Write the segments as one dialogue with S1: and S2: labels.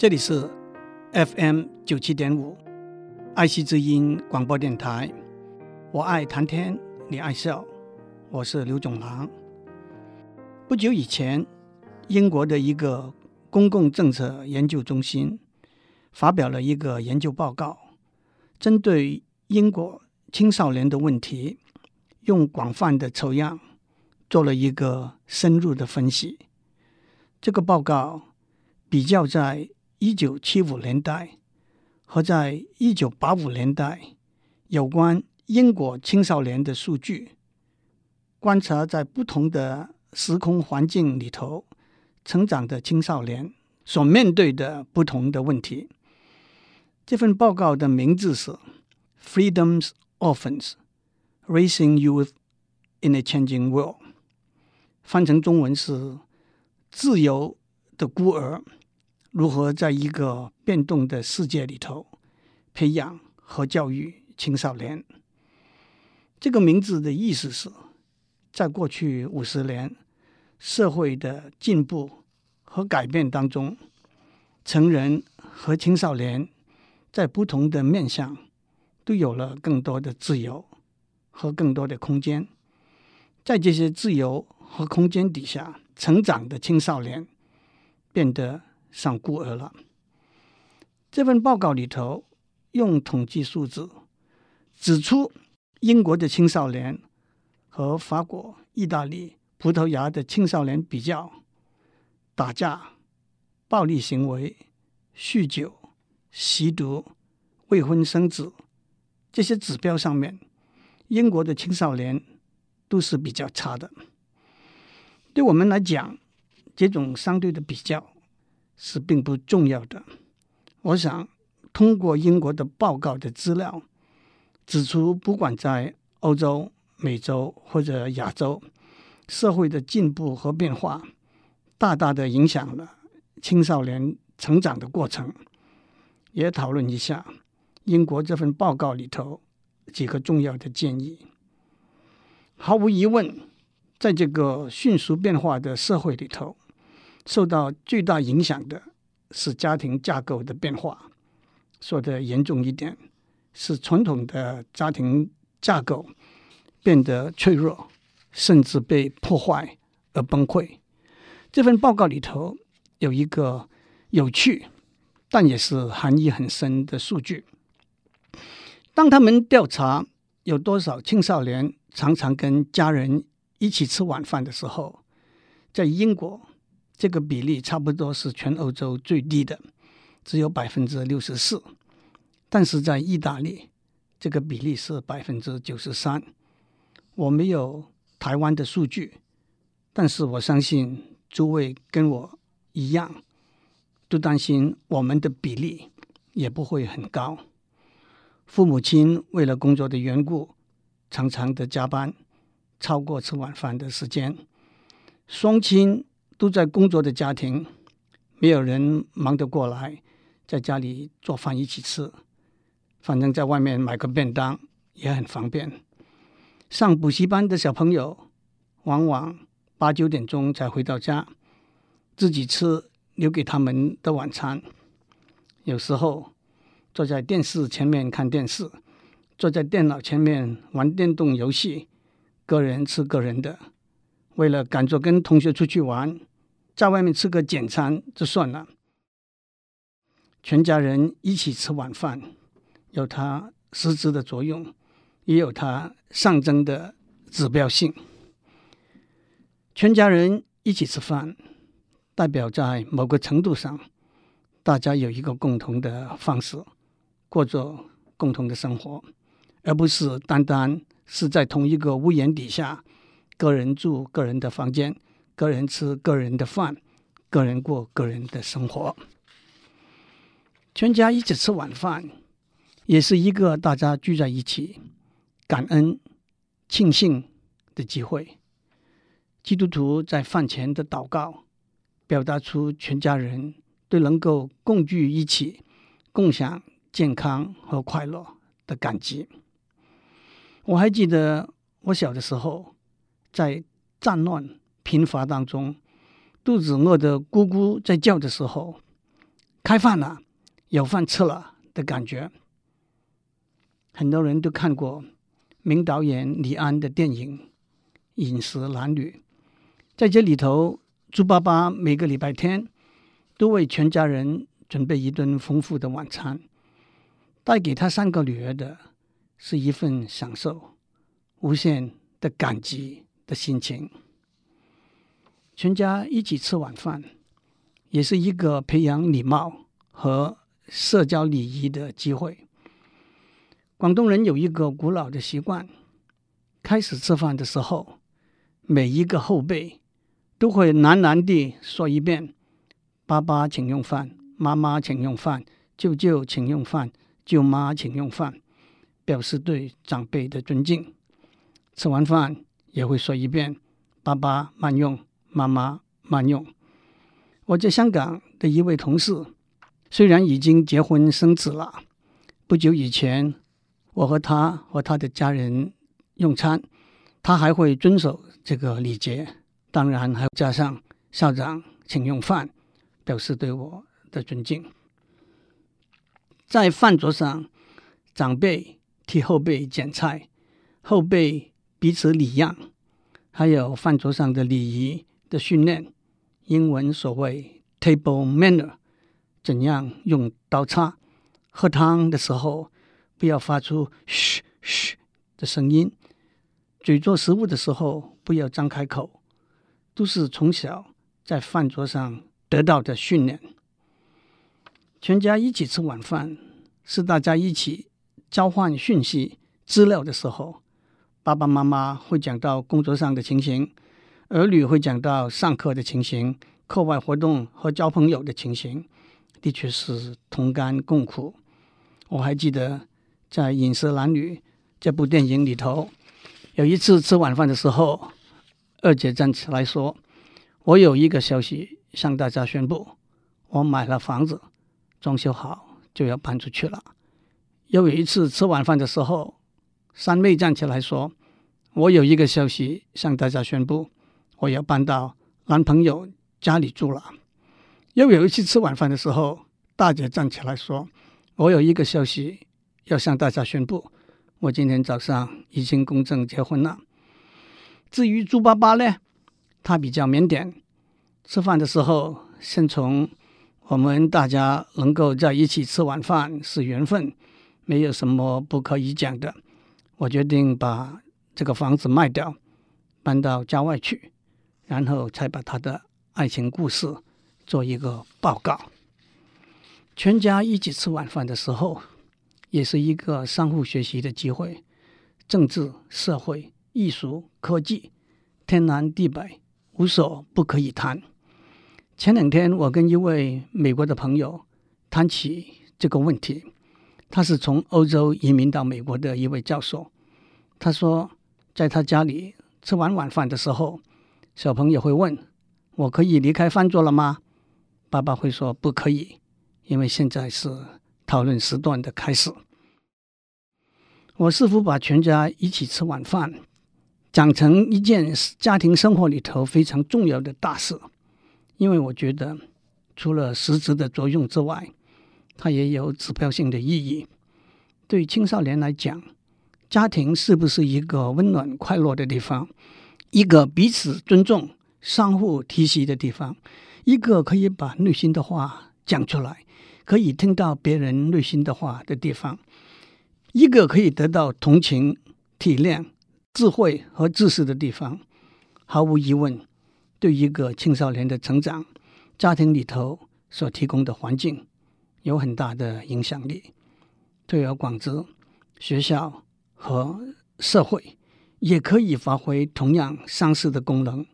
S1: 这里是 FM 九七点五爱惜之音广播电台。我爱谈天，你爱笑，我是刘总郎。不久以前，英国的一个公共政策研究中心发表了一个研究报告，针对英国青少年的问题，用广泛的抽样做了一个深入的分析。这个报告比较在一九七五年代和在一九八五年代有关英国青少年的数据，观察在不同的时空环境里头成长的青少年所面对的不同的问题。这份报告的名字是《Freedom's Orphans: Raising Youth in a Changing World》，翻成中文是“自由的孤儿”。如何在一个变动的世界里头培养和教育青少年？这个名字的意思是，在过去五十年社会的进步和改变当中，成人和青少年在不同的面向都有了更多的自由和更多的空间。在这些自由和空间底下成长的青少年变得上孤儿了。这份报告里头用统计数字指出，英国的青少年和法国、意大利、葡萄牙的青少年比较，打架、暴力行为、酗酒、吸毒、未婚生子这些指标上面，英国的青少年都是比较差的。对我们来讲，这种相对的比较。是并不重要的。我想通过英国的报告的资料指出，不管在欧洲、美洲或者亚洲，社会的进步和变化大大的影响了青少年成长的过程。也讨论一下英国这份报告里头几个重要的建议。毫无疑问，在这个迅速变化的社会里头。受到巨大影响的是家庭架构的变化，说的严重一点，是传统的家庭架构变得脆弱，甚至被破坏而崩溃。这份报告里头有一个有趣，但也是含义很深的数据。当他们调查有多少青少年常常跟家人一起吃晚饭的时候，在英国。这个比例差不多是全欧洲最低的，只有百分之六十四。但是在意大利，这个比例是百分之九十三。我没有台湾的数据，但是我相信诸位跟我一样，都担心我们的比例也不会很高。父母亲为了工作的缘故，常常的加班，超过吃晚饭的时间。双亲。都在工作的家庭，没有人忙得过来，在家里做饭一起吃。反正在外面买个便当也很方便。上补习班的小朋友，往往八九点钟才回到家，自己吃留给他们的晚餐。有时候坐在电视前面看电视，坐在电脑前面玩电动游戏，个人吃个人的。为了赶着跟同学出去玩。在外面吃个简餐就算了，全家人一起吃晚饭，有它实质的作用，也有它象征的指标性。全家人一起吃饭，代表在某个程度上，大家有一个共同的方式，过着共同的生活，而不是单单是在同一个屋檐底下，个人住个人的房间。个人吃个人的饭，个人过个人的生活。全家一起吃晚饭，也是一个大家聚在一起感恩、庆幸的机会。基督徒在饭前的祷告，表达出全家人对能够共聚一起、共享健康和快乐的感激。我还记得我小的时候，在战乱。贫乏当中，肚子饿得咕咕在叫的时候，开饭了，有饭吃了的感觉。很多人都看过名导演李安的电影《饮食男女》，在这里头，猪爸爸每个礼拜天都为全家人准备一顿丰富的晚餐，带给他三个女儿的是一份享受、无限的感激的心情。全家一起吃晚饭，也是一个培养礼貌和社交礼仪的机会。广东人有一个古老的习惯，开始吃饭的时候，每一个后辈都会喃喃地说一遍：“爸爸请用饭，妈妈请用饭，舅舅请用饭，舅妈请用饭”，表示对长辈的尊敬。吃完饭也会说一遍：“爸爸慢用，妈妈慢用。”我在香港的一位同事，虽然已经结婚生子了，不久以前。我和他和他的家人用餐，他还会遵守这个礼节，当然还加上“校长，请用饭”，表示对我的尊敬。在饭桌上，长辈替后辈捡菜，后辈彼此礼让，还有饭桌上的礼仪的训练，英文所谓 “table manner”，怎样用刀叉，喝汤的时候。不要发出嘘嘘的声音，咀嚼食物的时候不要张开口，都是从小在饭桌上得到的训练。全家一起吃晚饭，是大家一起交换讯息、资料的时候。爸爸妈妈会讲到工作上的情形，儿女会讲到上课的情形、课外活动和交朋友的情形，的确是同甘共苦。我还记得。在《饮食男女》这部电影里头，有一次吃晚饭的时候，二姐站起来说：“我有一个消息向大家宣布，我买了房子，装修好就要搬出去了。”又有一次吃晚饭的时候，三妹站起来说：“我有一个消息向大家宣布，我要搬到男朋友家里住了。”又有一次吃晚饭的时候，大姐站起来说：“我有一个消息。”要向大家宣布，我今天早上已经公证结婚了。至于猪爸爸呢，他比较腼腆，吃饭的时候先从我们大家能够在一起吃晚饭是缘分，没有什么不可以讲的。我决定把这个房子卖掉，搬到郊外去，然后才把他的爱情故事做一个报告。全家一起吃晚饭的时候。也是一个相互学习的机会，政治、社会、艺术、科技，天南地北，无所不可以谈。前两天，我跟一位美国的朋友谈起这个问题，他是从欧洲移民到美国的一位教授。他说，在他家里吃完晚饭的时候，小朋友会问：“我可以离开饭桌了吗？”爸爸会说：“不可以，因为现在是。”讨论时段的开始，我似乎把全家一起吃晚饭讲成一件家庭生活里头非常重要的大事，因为我觉得除了实质的作用之外，它也有指标性的意义。对青少年来讲，家庭是不是一个温暖快乐的地方，一个彼此尊重、相互提携的地方，一个可以把内心的话讲出来。可以听到别人内心的话的地方，一个可以得到同情、体谅、智慧和知识的地方，毫无疑问，对一个青少年的成长，家庭里头所提供的环境有很大的影响力。推而广之，学校和社会也可以发挥同样相似的功能。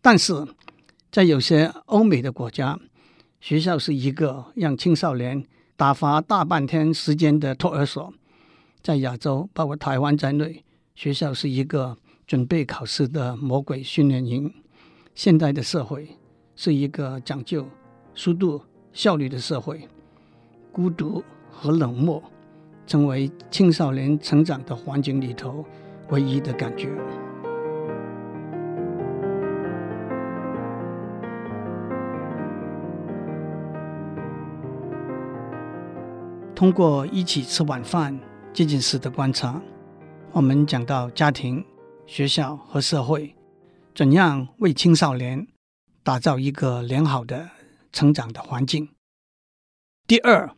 S1: 但是在有些欧美的国家，学校是一个让青少年打发大半天时间的托儿所，在亚洲，包括台湾在内，学校是一个准备考试的魔鬼训练营。现代的社会是一个讲究速度、效率的社会，孤独和冷漠成为青少年成长的环境里头唯一的感觉。通过一起吃晚饭这件事的观察，我们讲到家庭、学校和社会怎样为青少年打造一个良好的成长的环境。第二，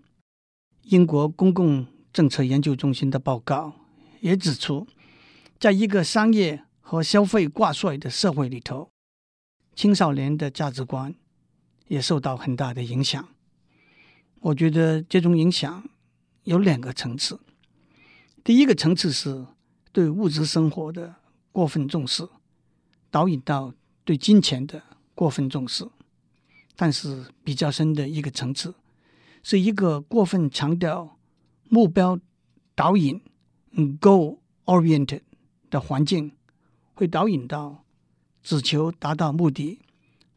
S1: 英国公共政策研究中心的报告也指出，在一个商业和消费挂帅的社会里头，青少年的价值观也受到很大的影响。我觉得这种影响有两个层次。第一个层次是对物质生活的过分重视，导引到对金钱的过分重视。但是比较深的一个层次，是一个过分强调目标导引 （goal-oriented） 的环境，会导引到只求达到目的，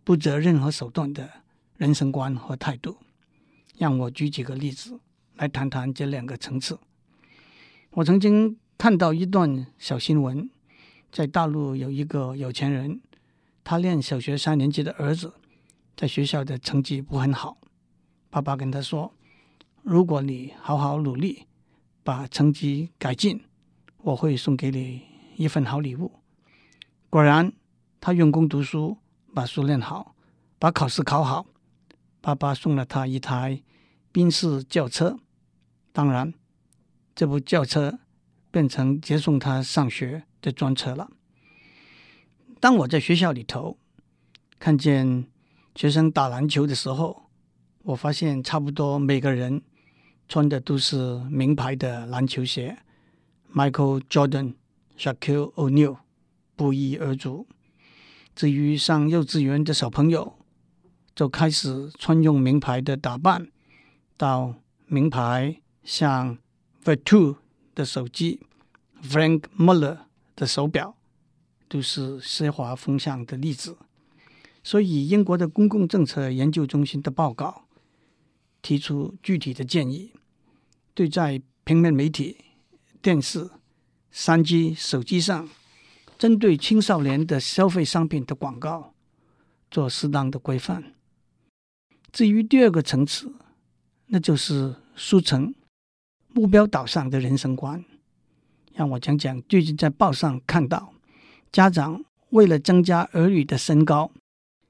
S1: 不择任何手段的人生观和态度。让我举几个例子来谈谈这两个层次。我曾经看到一段小新闻，在大陆有一个有钱人，他念小学三年级的儿子在学校的成绩不很好，爸爸跟他说：“如果你好好努力，把成绩改进，我会送给你一份好礼物。”果然，他用功读书，把书练好，把考试考好，爸爸送了他一台。宾士轿车，当然，这部轿车变成接送他上学的专车了。当我在学校里头看见学生打篮球的时候，我发现差不多每个人穿的都是名牌的篮球鞋，Michael Jordan、Shakyo Onu 不一而足。至于上幼稚园的小朋友，就开始穿用名牌的打扮。到名牌像 Vertu 的手机、Frank Muller 的手表，都是奢华风向的例子。所以，英国的公共政策研究中心的报告提出具体的建议，对在平面媒体、电视、三 G 手机上针对青少年的消费商品的广告做适当的规范。至于第二个层次，那就是书城目标导向的人生观。让我讲讲最近在报上看到，家长为了增加儿女的身高，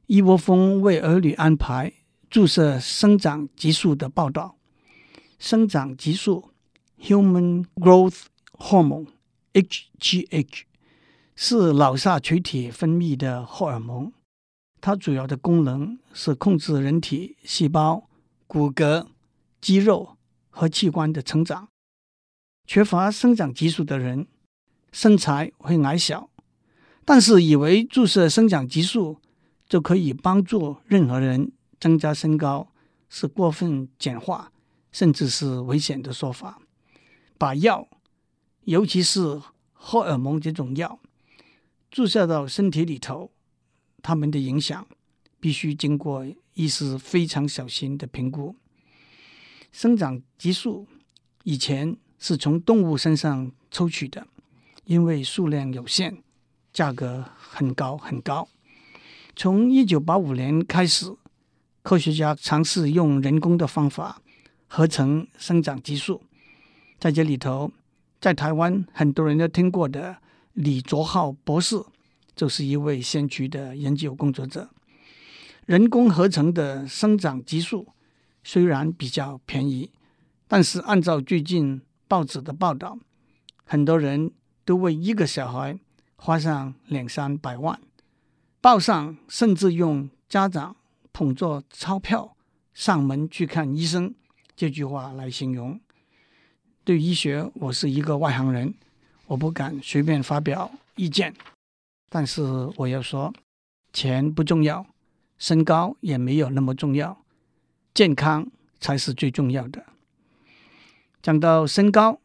S1: 一窝蜂为儿女安排注射生长激素的报道。生长激素 （Human Growth Hormone） HGH 是脑下垂体分泌的荷尔蒙，它主要的功能是控制人体细胞、骨骼。肌肉和器官的成长，缺乏生长激素的人身材会矮小，但是以为注射生长激素就可以帮助任何人增加身高，是过分简化甚至是危险的说法。把药，尤其是荷尔蒙这种药，注射到身体里头，它们的影响必须经过医师非常小心的评估。生长激素以前是从动物身上抽取的，因为数量有限，价格很高很高。从一九八五年开始，科学家尝试用人工的方法合成生长激素。在这里头，在台湾很多人都听过的李卓浩博士，就是一位先驱的研究工作者。人工合成的生长激素。虽然比较便宜，但是按照最近报纸的报道，很多人都为一个小孩花上两三百万。报上甚至用“家长捧着钞票上门去看医生”这句话来形容。对医学，我是一个外行人，我不敢随便发表意见。但是我要说，钱不重要，身高也没有那么重要。健康才是最重要的。讲到身高，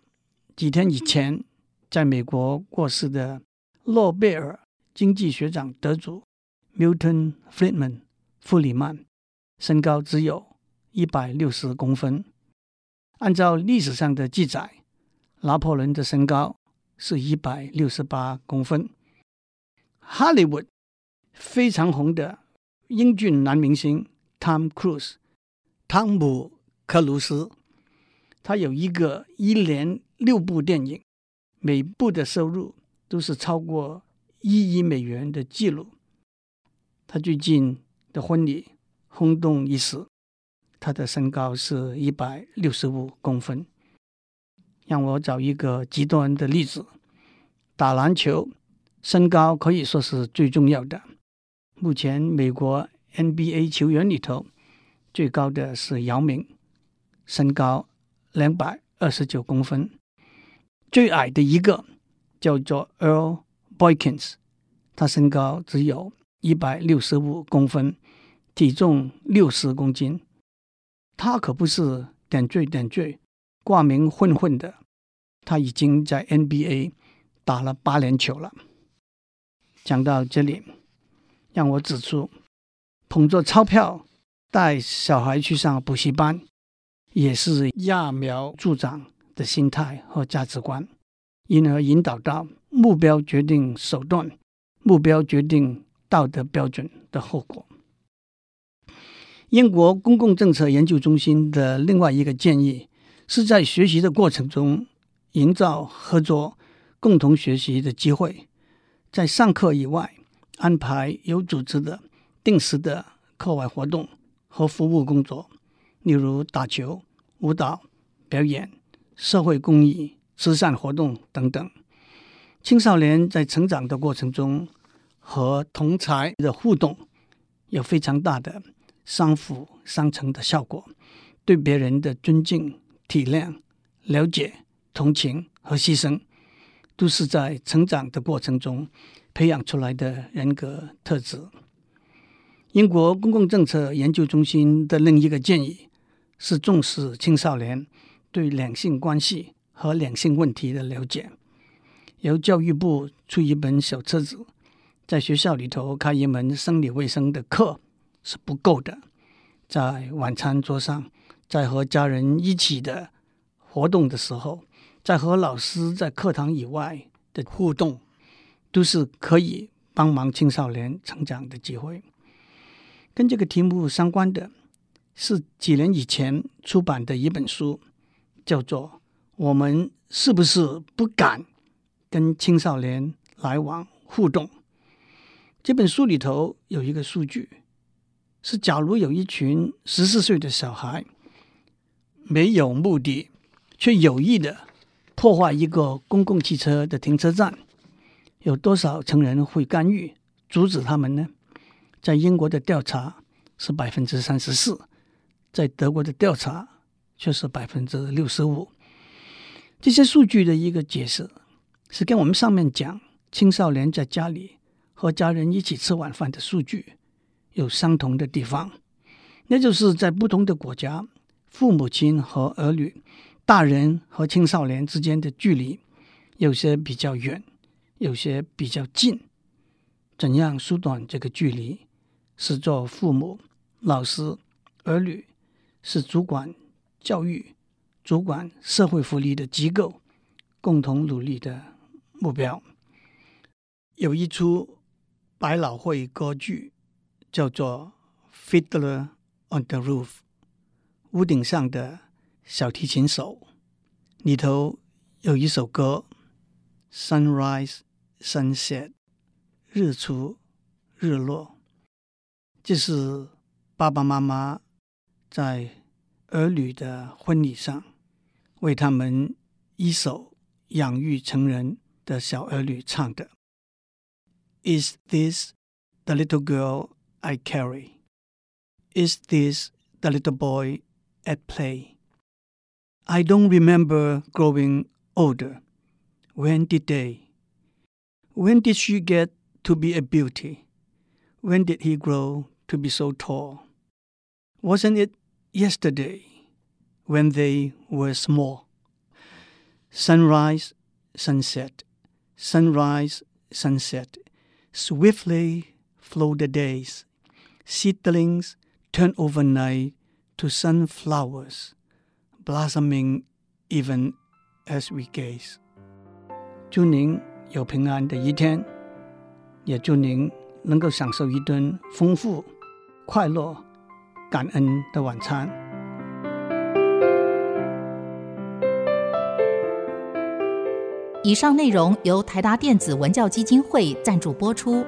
S1: 几天以前，在美国过世的诺贝尔经济学奖得主 Milton Friedman 弗里曼，身高只有一百六十公分。按照历史上的记载，拿破仑的身高是一百六十八公分。哈利伍非常红的英俊男明星 Tom Cruise。汤姆·克鲁斯他有一个一连六部电影，每部的收入都是超过一亿美元的记录。他最近的婚礼轰动一时，他的身高是一百六十五公分。让我找一个极端的例子：打篮球，身高可以说是最重要的。目前美国 NBA 球员里头最高的是姚明，身高两百二十九公分。最矮的一个叫做 Earl Boykins，他身高只有一百六十五公分，体重六十公斤。他可不是点缀点缀。挂名混混的，他已经在 NBA 打了八年球了。讲到这里，让我指出，捧着钞票带小孩去上补习班，也是揠苗助长的心态和价值观，因而引导到目标决定手段，目标决定道德标准的后果。英国公共政策研究中心的另外一个建议。是在学习的过程中营造合作、共同学习的机会，在上课以外安排有组织的、定时的课外活动和服务工作，例如打球、舞蹈、表演、社会公益、慈善活动等等。青少年在成长的过程中和同才的互动有非常大的相辅相成的效果，对别人的尊敬。体谅、了解、同情和牺牲，都是在成长的过程中培养出来的人格特质。英国公共政策研究中心的另一个建议是重视青少年对两性关系和两性问题的了解。由教育部出一本小册子，在学校里头开一门生理卫生的课是不够的，在晚餐桌上。在和家人一起的活动的时候，在和老师在课堂以外的互动，都是可以帮忙青少年成长的机会。跟这个题目相关的是几年以前出版的一本书，叫做《我们是不是不敢跟青少年来往互动》。这本书里头有一个数据，是假如有一群十四岁的小孩。没有目的却有意的破坏一个公共汽车的停车站，有多少成人会干预阻止他们呢？在英国的调查是百分之三十四，在德国的调查却是百分之六十五。这些数据的一个解释是跟我们上面讲青少年在家里和家人一起吃晚饭的数据有相同的地方，那就是在不同的国家。父母亲和儿女、大人和青少年之间的距离，有些比较远，有些比较近。怎样缩短这个距离？是做父母、老师、儿女，是主管教育、主管社会福利的机构共同努力的目标。有一出百老汇歌剧，叫做《Fiddler on the Roof》。屋顶上的小提琴手，里头有一首歌：Sunrise, Sunset，日出日落。这是爸爸妈妈在儿女的婚礼上为他们一首养育成人的小儿女唱的。Is this the little girl I carry? Is this the little boy? At play, I don't remember growing older. When did they? When did she get to be a beauty? When did he grow to be so tall? Wasn't it yesterday when they were small? Sunrise, sunset, sunrise, sunset. Swiftly flow the days. Seedlings turn overnight To sunflowers blossoming even as we gaze。祝您有平安的一天，也祝您能够享受一顿丰富、快乐、感恩的晚餐。
S2: 以上内容由台达电子文教基金会赞助播出。